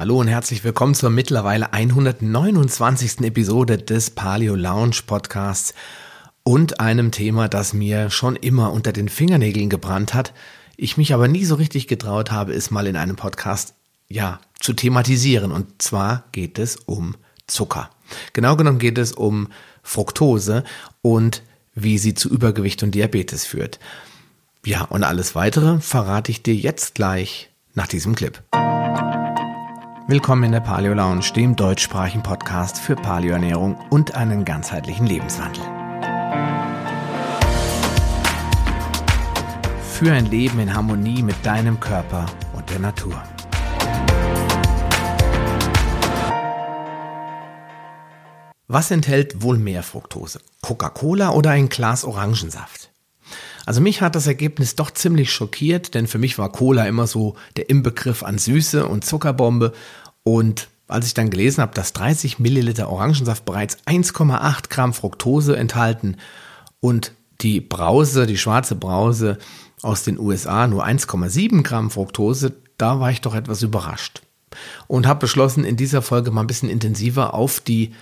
Hallo und herzlich willkommen zur mittlerweile 129. Episode des Paleo Lounge Podcasts und einem Thema, das mir schon immer unter den Fingernägeln gebrannt hat. Ich mich aber nie so richtig getraut habe, es mal in einem Podcast, ja, zu thematisieren. Und zwar geht es um Zucker. Genau genommen geht es um Fructose und wie sie zu Übergewicht und Diabetes führt. Ja, und alles weitere verrate ich dir jetzt gleich nach diesem Clip. Willkommen in der Paleo Lounge, dem deutschsprachigen Podcast für Paleoernährung und einen ganzheitlichen Lebenswandel. Für ein Leben in Harmonie mit deinem Körper und der Natur. Was enthält wohl mehr Fructose? Coca-Cola oder ein Glas Orangensaft? Also mich hat das Ergebnis doch ziemlich schockiert, denn für mich war Cola immer so der Inbegriff an Süße und Zuckerbombe. Und als ich dann gelesen habe, dass 30 Milliliter Orangensaft bereits 1,8 Gramm Fructose enthalten und die Brause, die schwarze Brause aus den USA nur 1,7 Gramm Fructose, da war ich doch etwas überrascht. Und habe beschlossen, in dieser Folge mal ein bisschen intensiver auf die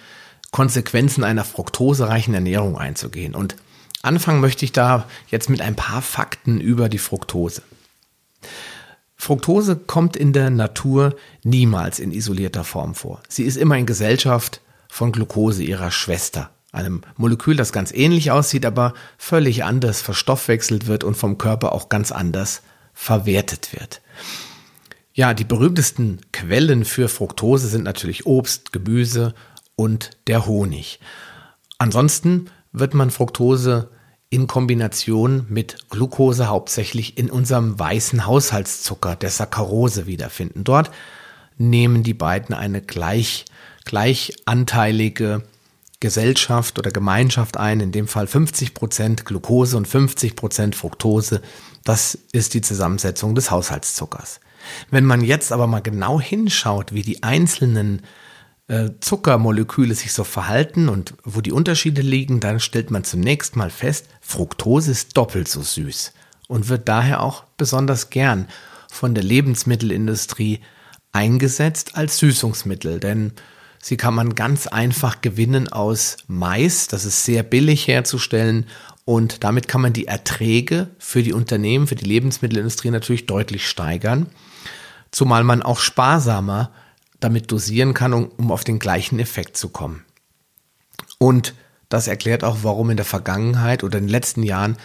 Konsequenzen einer fruktosereichen Ernährung einzugehen. Und Anfangen möchte ich da jetzt mit ein paar Fakten über die Fructose. Fructose kommt in der Natur niemals in isolierter Form vor. Sie ist immer in Gesellschaft von Glucose, ihrer Schwester, einem Molekül, das ganz ähnlich aussieht, aber völlig anders verstoffwechselt wird und vom Körper auch ganz anders verwertet wird. Ja, die berühmtesten Quellen für Fructose sind natürlich Obst, Gemüse und der Honig. Ansonsten wird man Fructose in Kombination mit Glucose hauptsächlich in unserem weißen Haushaltszucker, der Saccharose, wiederfinden. Dort nehmen die beiden eine gleich, gleichanteilige Gesellschaft oder Gemeinschaft ein, in dem Fall 50 Prozent Glucose und 50 Prozent Fructose. Das ist die Zusammensetzung des Haushaltszuckers. Wenn man jetzt aber mal genau hinschaut, wie die einzelnen Zuckermoleküle sich so verhalten und wo die Unterschiede liegen, dann stellt man zunächst mal fest, Fructose ist doppelt so süß und wird daher auch besonders gern von der Lebensmittelindustrie eingesetzt als Süßungsmittel, denn sie kann man ganz einfach gewinnen aus Mais, das ist sehr billig herzustellen und damit kann man die Erträge für die Unternehmen, für die Lebensmittelindustrie natürlich deutlich steigern, zumal man auch sparsamer damit dosieren kann, um, um auf den gleichen Effekt zu kommen. Und das erklärt auch, warum in der Vergangenheit oder in den letzten Jahren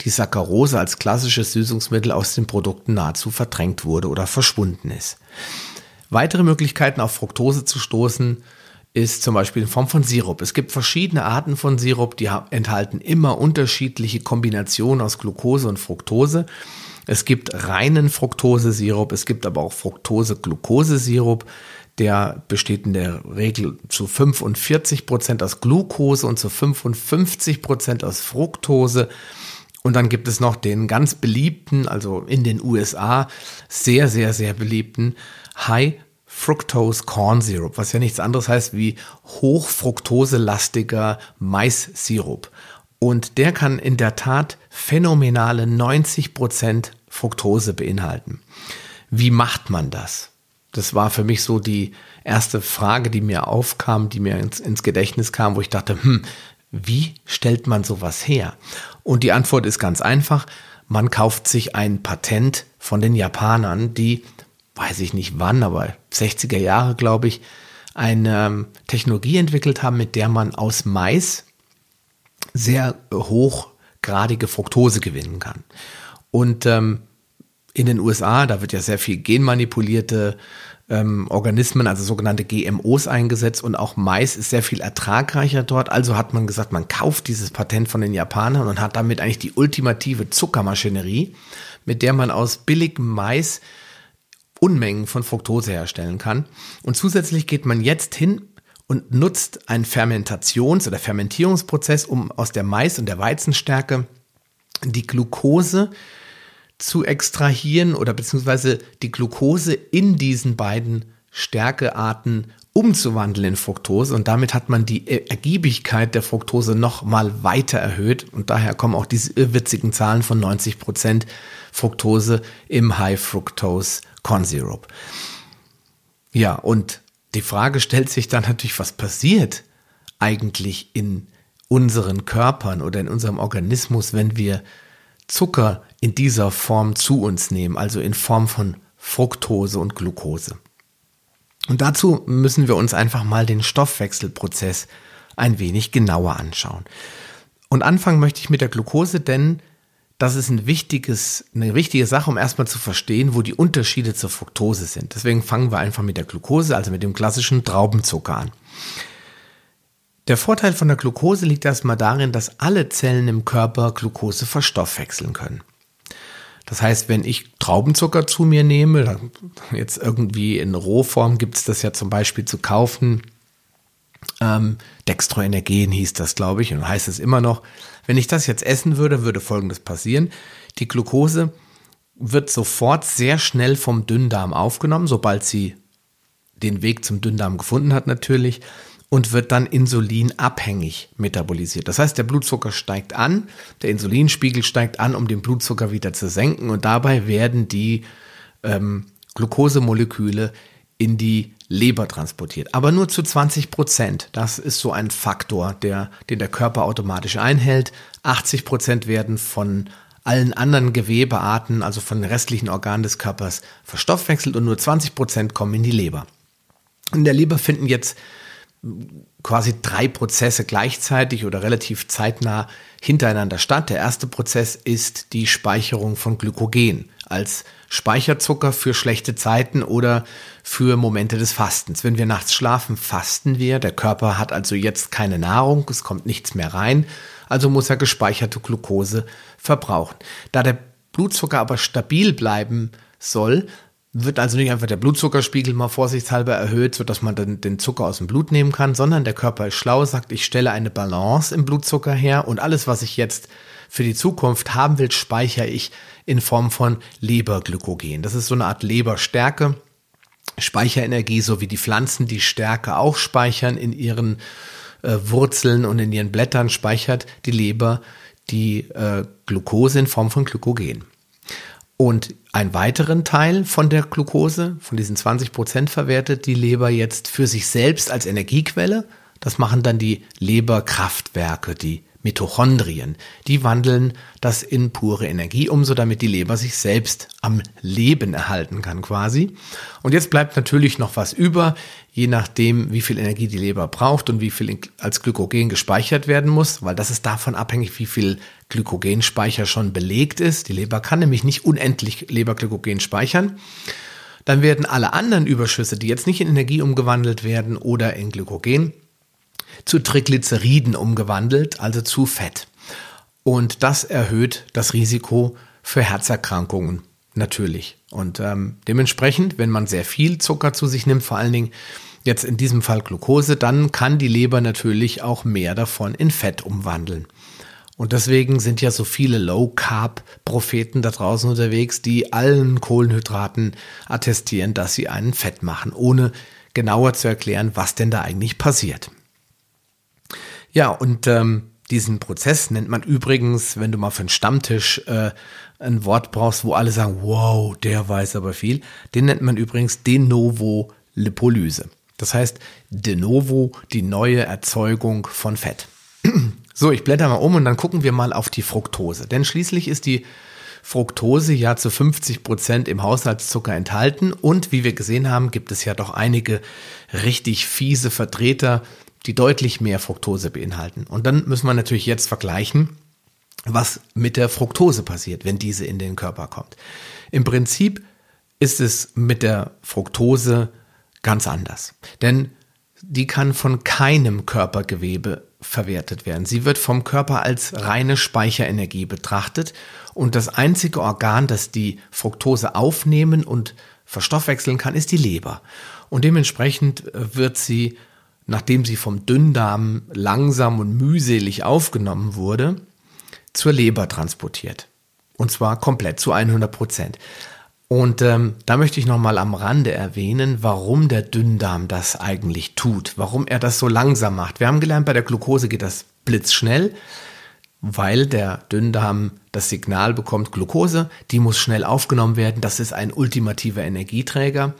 die Saccharose als klassisches Süßungsmittel aus den Produkten nahezu verdrängt wurde oder verschwunden ist. Weitere Möglichkeiten auf Fructose zu stoßen ist zum Beispiel in Form von Sirup. Es gibt verschiedene Arten von Sirup, die enthalten immer unterschiedliche Kombinationen aus Glucose und Fructose. Es gibt reinen Fructose-Sirup, es gibt aber auch Fructose-Glucose-Sirup. Der besteht in der Regel zu 45 Prozent aus Glucose und zu 55 Prozent aus Fructose. Und dann gibt es noch den ganz beliebten, also in den USA sehr, sehr, sehr beliebten High Fructose Corn Syrup, was ja nichts anderes heißt wie hochfructoselastiger Mais-Sirup. Und der kann in der Tat phänomenale 90 Prozent Fructose beinhalten. Wie macht man das? Das war für mich so die erste Frage, die mir aufkam, die mir ins, ins Gedächtnis kam, wo ich dachte, hm, wie stellt man sowas her? Und die Antwort ist ganz einfach. Man kauft sich ein Patent von den Japanern, die, weiß ich nicht wann, aber 60er Jahre, glaube ich, eine ähm, Technologie entwickelt haben, mit der man aus Mais sehr hochgradige Fructose gewinnen kann. Und ähm, in den USA, da wird ja sehr viel genmanipulierte ähm, Organismen, also sogenannte GMOs eingesetzt und auch Mais ist sehr viel ertragreicher dort. Also hat man gesagt, man kauft dieses Patent von den Japanern und hat damit eigentlich die ultimative Zuckermaschinerie, mit der man aus billigem Mais Unmengen von Fructose herstellen kann. Und zusätzlich geht man jetzt hin und nutzt einen Fermentations- oder Fermentierungsprozess, um aus der Mais- und der Weizenstärke die Glucose zu extrahieren oder beziehungsweise die Glucose in diesen beiden Stärkearten umzuwandeln in Fructose und damit hat man die Ergiebigkeit der Fructose noch mal weiter erhöht und daher kommen auch diese irrwitzigen Zahlen von 90 Prozent Fructose im High Fructose Corn Syrup. Ja, und die Frage stellt sich dann natürlich, was passiert eigentlich in unseren Körpern oder in unserem Organismus, wenn wir Zucker in dieser Form zu uns nehmen, also in Form von Fructose und Glucose. Und dazu müssen wir uns einfach mal den Stoffwechselprozess ein wenig genauer anschauen. Und anfangen möchte ich mit der Glucose, denn das ist ein wichtiges, eine wichtige Sache, um erstmal zu verstehen, wo die Unterschiede zur Fructose sind. Deswegen fangen wir einfach mit der Glucose, also mit dem klassischen Traubenzucker an. Der Vorteil von der Glucose liegt erstmal darin, dass alle Zellen im Körper Glucose verstoffwechseln können. Das heißt, wenn ich Traubenzucker zu mir nehme, jetzt irgendwie in Rohform gibt es das ja zum Beispiel zu kaufen, ähm, Dextroenergen hieß das, glaube ich, und heißt es immer noch. Wenn ich das jetzt essen würde, würde Folgendes passieren. Die Glucose wird sofort sehr schnell vom Dünndarm aufgenommen, sobald sie den Weg zum Dünndarm gefunden hat natürlich und wird dann insulinabhängig metabolisiert. Das heißt, der Blutzucker steigt an, der Insulinspiegel steigt an, um den Blutzucker wieder zu senken und dabei werden die ähm, Glukosemoleküle in die Leber transportiert. Aber nur zu 20 Prozent. Das ist so ein Faktor, der, den der Körper automatisch einhält. 80 Prozent werden von allen anderen Gewebearten, also von den restlichen Organen des Körpers, verstoffwechselt und nur 20 Prozent kommen in die Leber. In der Leber finden jetzt quasi drei Prozesse gleichzeitig oder relativ zeitnah hintereinander statt. Der erste Prozess ist die Speicherung von Glykogen als Speicherzucker für schlechte Zeiten oder für Momente des Fastens. Wenn wir nachts schlafen, fasten wir. Der Körper hat also jetzt keine Nahrung, es kommt nichts mehr rein, also muss er gespeicherte Glucose verbrauchen. Da der Blutzucker aber stabil bleiben soll, wird also nicht einfach der Blutzuckerspiegel mal vorsichtshalber erhöht, sodass man dann den Zucker aus dem Blut nehmen kann, sondern der Körper ist schlau, sagt, ich stelle eine Balance im Blutzucker her und alles, was ich jetzt für die Zukunft haben will, speichere ich in Form von Leberglykogen. Das ist so eine Art Leberstärke. Speicherenergie, so wie die Pflanzen die Stärke auch speichern in ihren äh, Wurzeln und in ihren Blättern, speichert die Leber die äh, Glucose in Form von Glykogen. Und einen weiteren Teil von der Glucose, von diesen 20 Prozent, verwertet die Leber jetzt für sich selbst als Energiequelle. Das machen dann die Leberkraftwerke, die Mitochondrien. Die wandeln das in pure Energie um, so damit die Leber sich selbst am Leben erhalten kann quasi. Und jetzt bleibt natürlich noch was über, je nachdem, wie viel Energie die Leber braucht und wie viel als Glykogen gespeichert werden muss, weil das ist davon abhängig, wie viel Glykogenspeicher schon belegt ist. Die Leber kann nämlich nicht unendlich Leberglykogen speichern. Dann werden alle anderen Überschüsse, die jetzt nicht in Energie umgewandelt werden oder in Glykogen, zu Triglyceriden umgewandelt, also zu Fett. Und das erhöht das Risiko für Herzerkrankungen natürlich. Und ähm, dementsprechend, wenn man sehr viel Zucker zu sich nimmt, vor allen Dingen jetzt in diesem Fall Glucose, dann kann die Leber natürlich auch mehr davon in Fett umwandeln. Und deswegen sind ja so viele Low-Carb-Propheten da draußen unterwegs, die allen Kohlenhydraten attestieren, dass sie einen Fett machen, ohne genauer zu erklären, was denn da eigentlich passiert. Ja, und ähm, diesen Prozess nennt man übrigens, wenn du mal für einen Stammtisch äh, ein Wort brauchst, wo alle sagen, wow, der weiß aber viel, den nennt man übrigens de novo Lipolyse. Das heißt, de novo die neue Erzeugung von Fett. so, ich blätter mal um und dann gucken wir mal auf die Fructose. Denn schließlich ist die Fructose ja zu 50 Prozent im Haushaltszucker enthalten und wie wir gesehen haben, gibt es ja doch einige richtig fiese Vertreter die deutlich mehr Fructose beinhalten. Und dann müssen wir natürlich jetzt vergleichen, was mit der Fructose passiert, wenn diese in den Körper kommt. Im Prinzip ist es mit der Fructose ganz anders. Denn die kann von keinem Körpergewebe verwertet werden. Sie wird vom Körper als reine Speicherenergie betrachtet und das einzige Organ, das die Fructose aufnehmen und verstoffwechseln kann, ist die Leber. Und dementsprechend wird sie nachdem sie vom Dünndarm langsam und mühselig aufgenommen wurde, zur Leber transportiert. Und zwar komplett zu 100 Prozent. Und ähm, da möchte ich nochmal am Rande erwähnen, warum der Dünndarm das eigentlich tut, warum er das so langsam macht. Wir haben gelernt, bei der Glucose geht das blitzschnell, weil der Dünndarm das Signal bekommt, Glucose, die muss schnell aufgenommen werden, das ist ein ultimativer Energieträger.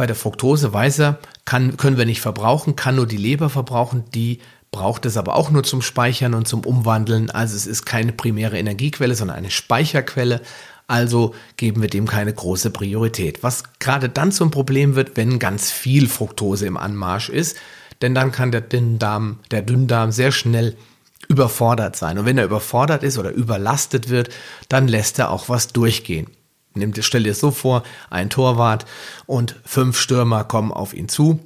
Bei der Fructose weiß er, kann, können wir nicht verbrauchen, kann nur die Leber verbrauchen, die braucht es aber auch nur zum Speichern und zum Umwandeln. Also es ist keine primäre Energiequelle, sondern eine Speicherquelle. Also geben wir dem keine große Priorität. Was gerade dann zum Problem wird, wenn ganz viel Fructose im Anmarsch ist, denn dann kann der Dünndarm, der Dünndarm sehr schnell überfordert sein. Und wenn er überfordert ist oder überlastet wird, dann lässt er auch was durchgehen. Nimm, stell dir so vor, ein Torwart und fünf Stürmer kommen auf ihn zu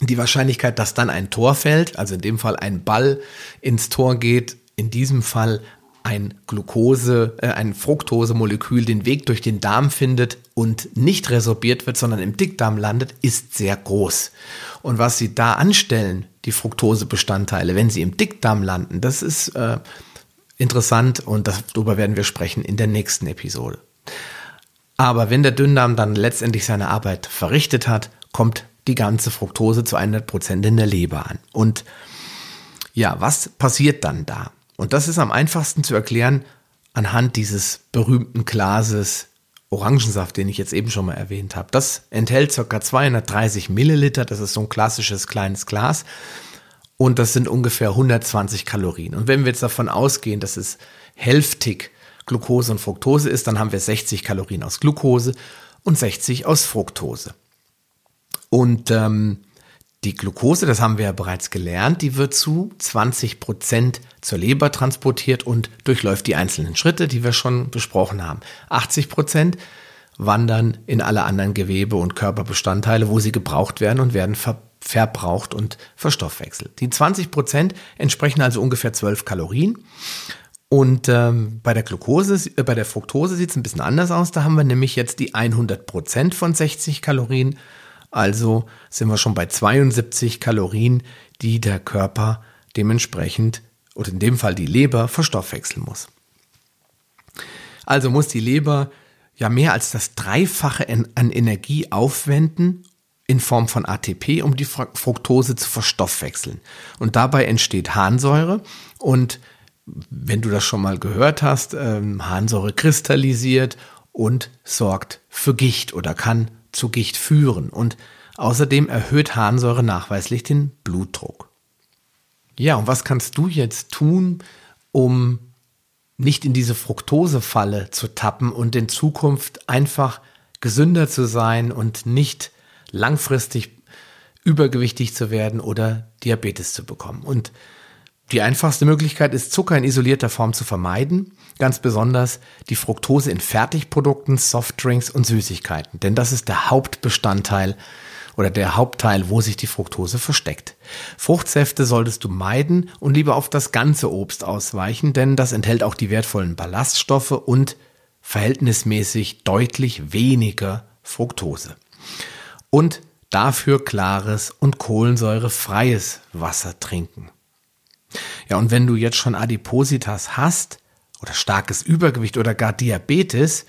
die Wahrscheinlichkeit, dass dann ein Tor fällt, also in dem Fall ein Ball ins Tor geht, in diesem Fall ein Glucose, äh, ein Fructose-Molekül den Weg durch den Darm findet und nicht resorbiert wird, sondern im Dickdarm landet, ist sehr groß. Und was sie da anstellen, die Fructose-Bestandteile, wenn sie im Dickdarm landen, das ist äh, interessant und darüber werden wir sprechen in der nächsten Episode. Aber wenn der Dünndarm dann letztendlich seine Arbeit verrichtet hat, kommt die ganze Fructose zu 100 Prozent in der Leber an. Und ja, was passiert dann da? Und das ist am einfachsten zu erklären anhand dieses berühmten Glases Orangensaft, den ich jetzt eben schon mal erwähnt habe. Das enthält ca. 230 Milliliter. Das ist so ein klassisches kleines Glas. Und das sind ungefähr 120 Kalorien. Und wenn wir jetzt davon ausgehen, dass es hälftig Glucose und Fructose ist, dann haben wir 60 Kalorien aus Glucose und 60 aus Fructose. Und ähm, die Glucose, das haben wir ja bereits gelernt, die wird zu 20 Prozent zur Leber transportiert und durchläuft die einzelnen Schritte, die wir schon besprochen haben. 80 Prozent wandern in alle anderen Gewebe und Körperbestandteile, wo sie gebraucht werden und werden ver verbraucht und verstoffwechselt. Die 20 Prozent entsprechen also ungefähr 12 Kalorien. Und ähm, bei der Glucose, äh, bei der Fructose sieht es ein bisschen anders aus. Da haben wir nämlich jetzt die 100 Prozent von 60 Kalorien also sind wir schon bei 72 Kalorien, die der Körper dementsprechend oder in dem Fall die Leber verstoffwechseln muss. Also muss die Leber ja mehr als das Dreifache an Energie aufwenden in Form von ATP, um die Fructose zu verstoffwechseln. Und dabei entsteht Harnsäure und wenn du das schon mal gehört hast, ähm, Harnsäure kristallisiert und sorgt für Gicht oder kann zu Gicht führen und außerdem erhöht Harnsäure nachweislich den Blutdruck. Ja, und was kannst du jetzt tun, um nicht in diese Fructosefalle zu tappen und in Zukunft einfach gesünder zu sein und nicht langfristig übergewichtig zu werden oder Diabetes zu bekommen. Und die einfachste Möglichkeit ist, Zucker in isolierter Form zu vermeiden, ganz besonders die Fructose in Fertigprodukten, Softdrinks und Süßigkeiten, denn das ist der Hauptbestandteil oder der Hauptteil, wo sich die Fructose versteckt. Fruchtsäfte solltest du meiden und lieber auf das ganze Obst ausweichen, denn das enthält auch die wertvollen Ballaststoffe und verhältnismäßig deutlich weniger Fructose. Und dafür klares und kohlensäurefreies Wasser trinken. Ja, und wenn du jetzt schon Adipositas hast oder starkes Übergewicht oder gar Diabetes,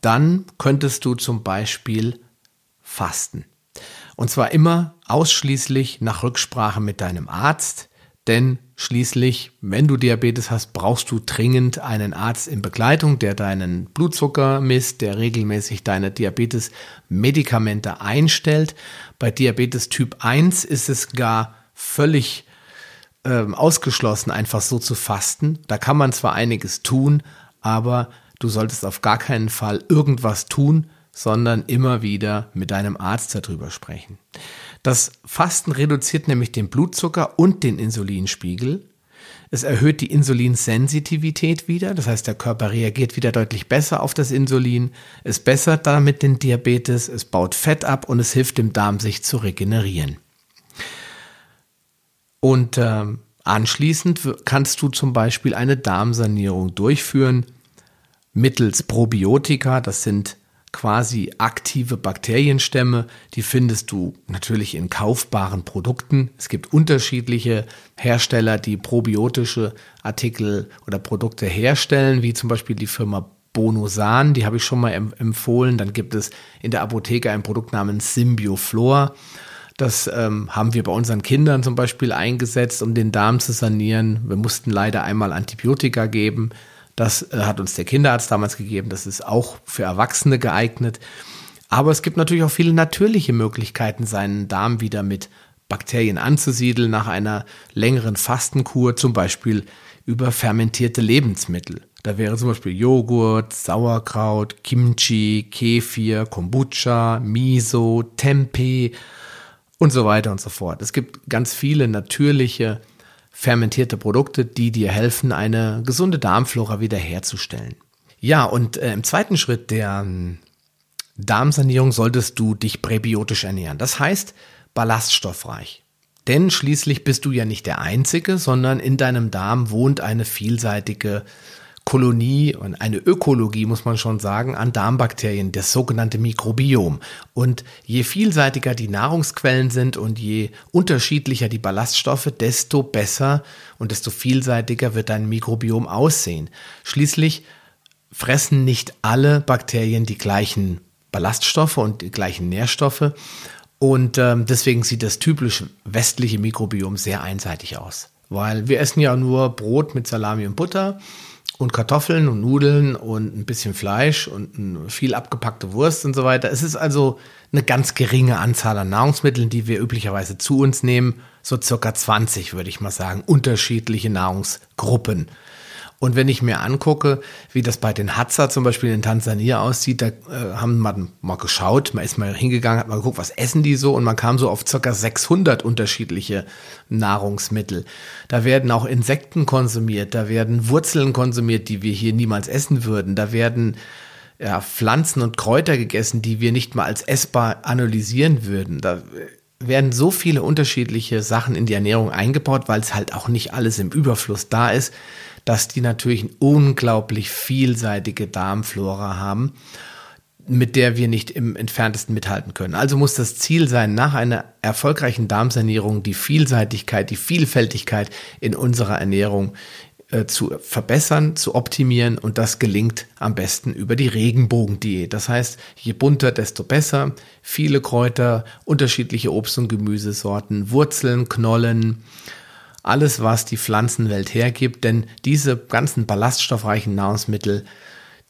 dann könntest du zum Beispiel fasten. Und zwar immer ausschließlich nach Rücksprache mit deinem Arzt, denn schließlich, wenn du Diabetes hast, brauchst du dringend einen Arzt in Begleitung, der deinen Blutzucker misst, der regelmäßig deine Diabetes-Medikamente einstellt. Bei Diabetes Typ 1 ist es gar völlig ähm, ausgeschlossen, einfach so zu fasten. Da kann man zwar einiges tun, aber du solltest auf gar keinen Fall irgendwas tun, sondern immer wieder mit deinem Arzt darüber sprechen. Das Fasten reduziert nämlich den Blutzucker und den Insulinspiegel. Es erhöht die Insulinsensitivität wieder, das heißt, der Körper reagiert wieder deutlich besser auf das Insulin. Es bessert damit den Diabetes, es baut Fett ab und es hilft dem Darm, sich zu regenerieren. Und äh, anschließend kannst du zum Beispiel eine Darmsanierung durchführen mittels Probiotika. Das sind quasi aktive Bakterienstämme. Die findest du natürlich in kaufbaren Produkten. Es gibt unterschiedliche Hersteller, die probiotische Artikel oder Produkte herstellen, wie zum Beispiel die Firma Bonosan, die habe ich schon mal empfohlen. Dann gibt es in der Apotheke ein Produkt namens Symbioflor. Das ähm, haben wir bei unseren Kindern zum Beispiel eingesetzt, um den Darm zu sanieren. Wir mussten leider einmal Antibiotika geben. Das äh, hat uns der Kinderarzt damals gegeben. Das ist auch für Erwachsene geeignet. Aber es gibt natürlich auch viele natürliche Möglichkeiten, seinen Darm wieder mit Bakterien anzusiedeln nach einer längeren Fastenkur, zum Beispiel über fermentierte Lebensmittel. Da wäre zum Beispiel Joghurt, Sauerkraut, Kimchi, Kefir, Kombucha, Miso, Tempeh und so weiter und so fort. Es gibt ganz viele natürliche fermentierte Produkte, die dir helfen, eine gesunde Darmflora wiederherzustellen. Ja, und äh, im zweiten Schritt der ähm, Darmsanierung solltest du dich präbiotisch ernähren. Das heißt ballaststoffreich. Denn schließlich bist du ja nicht der Einzige, sondern in deinem Darm wohnt eine vielseitige Kolonie und eine Ökologie, muss man schon sagen, an Darmbakterien, das sogenannte Mikrobiom. Und je vielseitiger die Nahrungsquellen sind und je unterschiedlicher die Ballaststoffe, desto besser und desto vielseitiger wird dein Mikrobiom aussehen. Schließlich fressen nicht alle Bakterien die gleichen Ballaststoffe und die gleichen Nährstoffe. Und ähm, deswegen sieht das typische westliche Mikrobiom sehr einseitig aus. Weil wir essen ja nur Brot mit Salami und Butter und Kartoffeln und Nudeln und ein bisschen Fleisch und viel abgepackte Wurst und so weiter. Es ist also eine ganz geringe Anzahl an Nahrungsmitteln, die wir üblicherweise zu uns nehmen. So circa 20, würde ich mal sagen, unterschiedliche Nahrungsgruppen. Und wenn ich mir angucke, wie das bei den Hadza zum Beispiel in Tansania aussieht, da äh, haben wir mal geschaut, man ist mal hingegangen, hat mal geguckt, was essen die so und man kam so auf circa 600 unterschiedliche Nahrungsmittel. Da werden auch Insekten konsumiert, da werden Wurzeln konsumiert, die wir hier niemals essen würden, da werden ja, Pflanzen und Kräuter gegessen, die wir nicht mal als essbar analysieren würden. Da werden so viele unterschiedliche Sachen in die Ernährung eingebaut, weil es halt auch nicht alles im Überfluss da ist dass die natürlich eine unglaublich vielseitige Darmflora haben, mit der wir nicht im entferntesten mithalten können. Also muss das Ziel sein, nach einer erfolgreichen Darmsanierung die Vielseitigkeit, die Vielfältigkeit in unserer Ernährung äh, zu verbessern, zu optimieren und das gelingt am besten über die Regenbogendiät. Das heißt, je bunter, desto besser. Viele Kräuter, unterschiedliche Obst- und Gemüsesorten, Wurzeln, Knollen, alles, was die Pflanzenwelt hergibt, denn diese ganzen ballaststoffreichen Nahrungsmittel,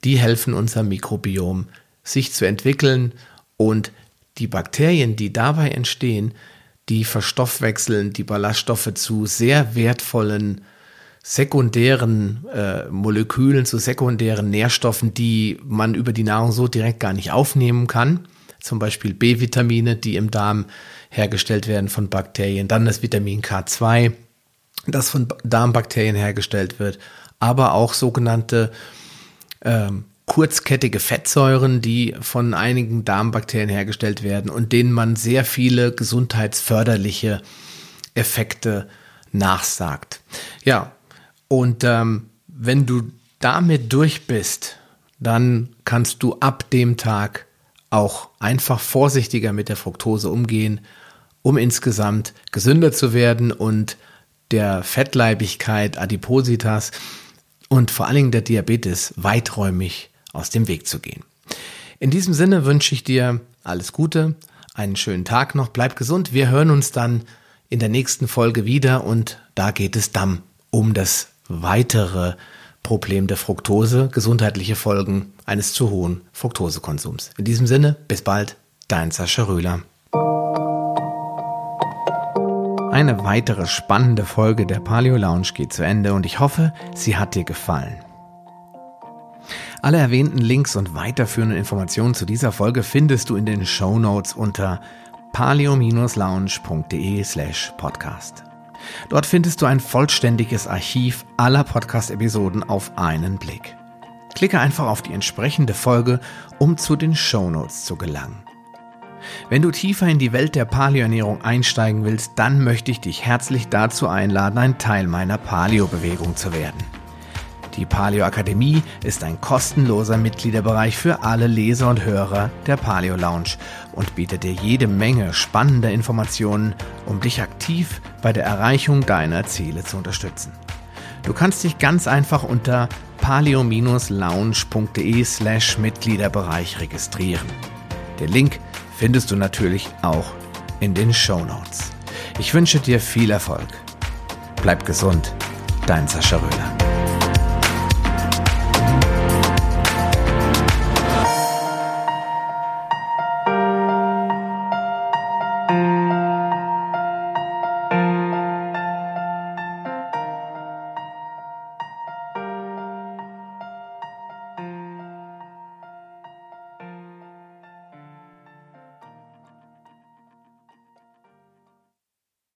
die helfen unserem Mikrobiom, sich zu entwickeln und die Bakterien, die dabei entstehen, die verstoffwechseln die Ballaststoffe zu sehr wertvollen sekundären äh, Molekülen, zu sekundären Nährstoffen, die man über die Nahrung so direkt gar nicht aufnehmen kann. Zum Beispiel B-Vitamine, die im Darm hergestellt werden von Bakterien, dann das Vitamin K2, das von Darmbakterien hergestellt wird, aber auch sogenannte ähm, kurzkettige Fettsäuren, die von einigen Darmbakterien hergestellt werden und denen man sehr viele gesundheitsförderliche Effekte nachsagt. Ja, und ähm, wenn du damit durch bist, dann kannst du ab dem Tag auch einfach vorsichtiger mit der Fructose umgehen, um insgesamt gesünder zu werden und der Fettleibigkeit, Adipositas und vor allen Dingen der Diabetes weiträumig aus dem Weg zu gehen. In diesem Sinne wünsche ich dir alles Gute, einen schönen Tag noch, bleib gesund. Wir hören uns dann in der nächsten Folge wieder und da geht es dann um das weitere Problem der Fructose, gesundheitliche Folgen eines zu hohen Fructosekonsums. In diesem Sinne, bis bald, dein Sascha Röhler. Eine weitere spannende Folge der Paleo Lounge geht zu Ende und ich hoffe, sie hat dir gefallen. Alle erwähnten Links und weiterführenden Informationen zu dieser Folge findest du in den Show Notes unter paleo-lounge.de slash podcast. Dort findest du ein vollständiges Archiv aller Podcast-Episoden auf einen Blick. Klicke einfach auf die entsprechende Folge, um zu den Show Notes zu gelangen. Wenn du tiefer in die Welt der Paleoernährung einsteigen willst, dann möchte ich dich herzlich dazu einladen, ein Teil meiner Paleo-Bewegung zu werden. Die Paleo Akademie ist ein kostenloser Mitgliederbereich für alle Leser und Hörer der Paleo Lounge und bietet dir jede Menge spannender Informationen, um dich aktiv bei der Erreichung deiner Ziele zu unterstützen. Du kannst dich ganz einfach unter paleo-lounge.de slash Mitgliederbereich registrieren. Der Link findest du natürlich auch in den Show Notes. Ich wünsche dir viel Erfolg. Bleib gesund, dein Sascha Röhler.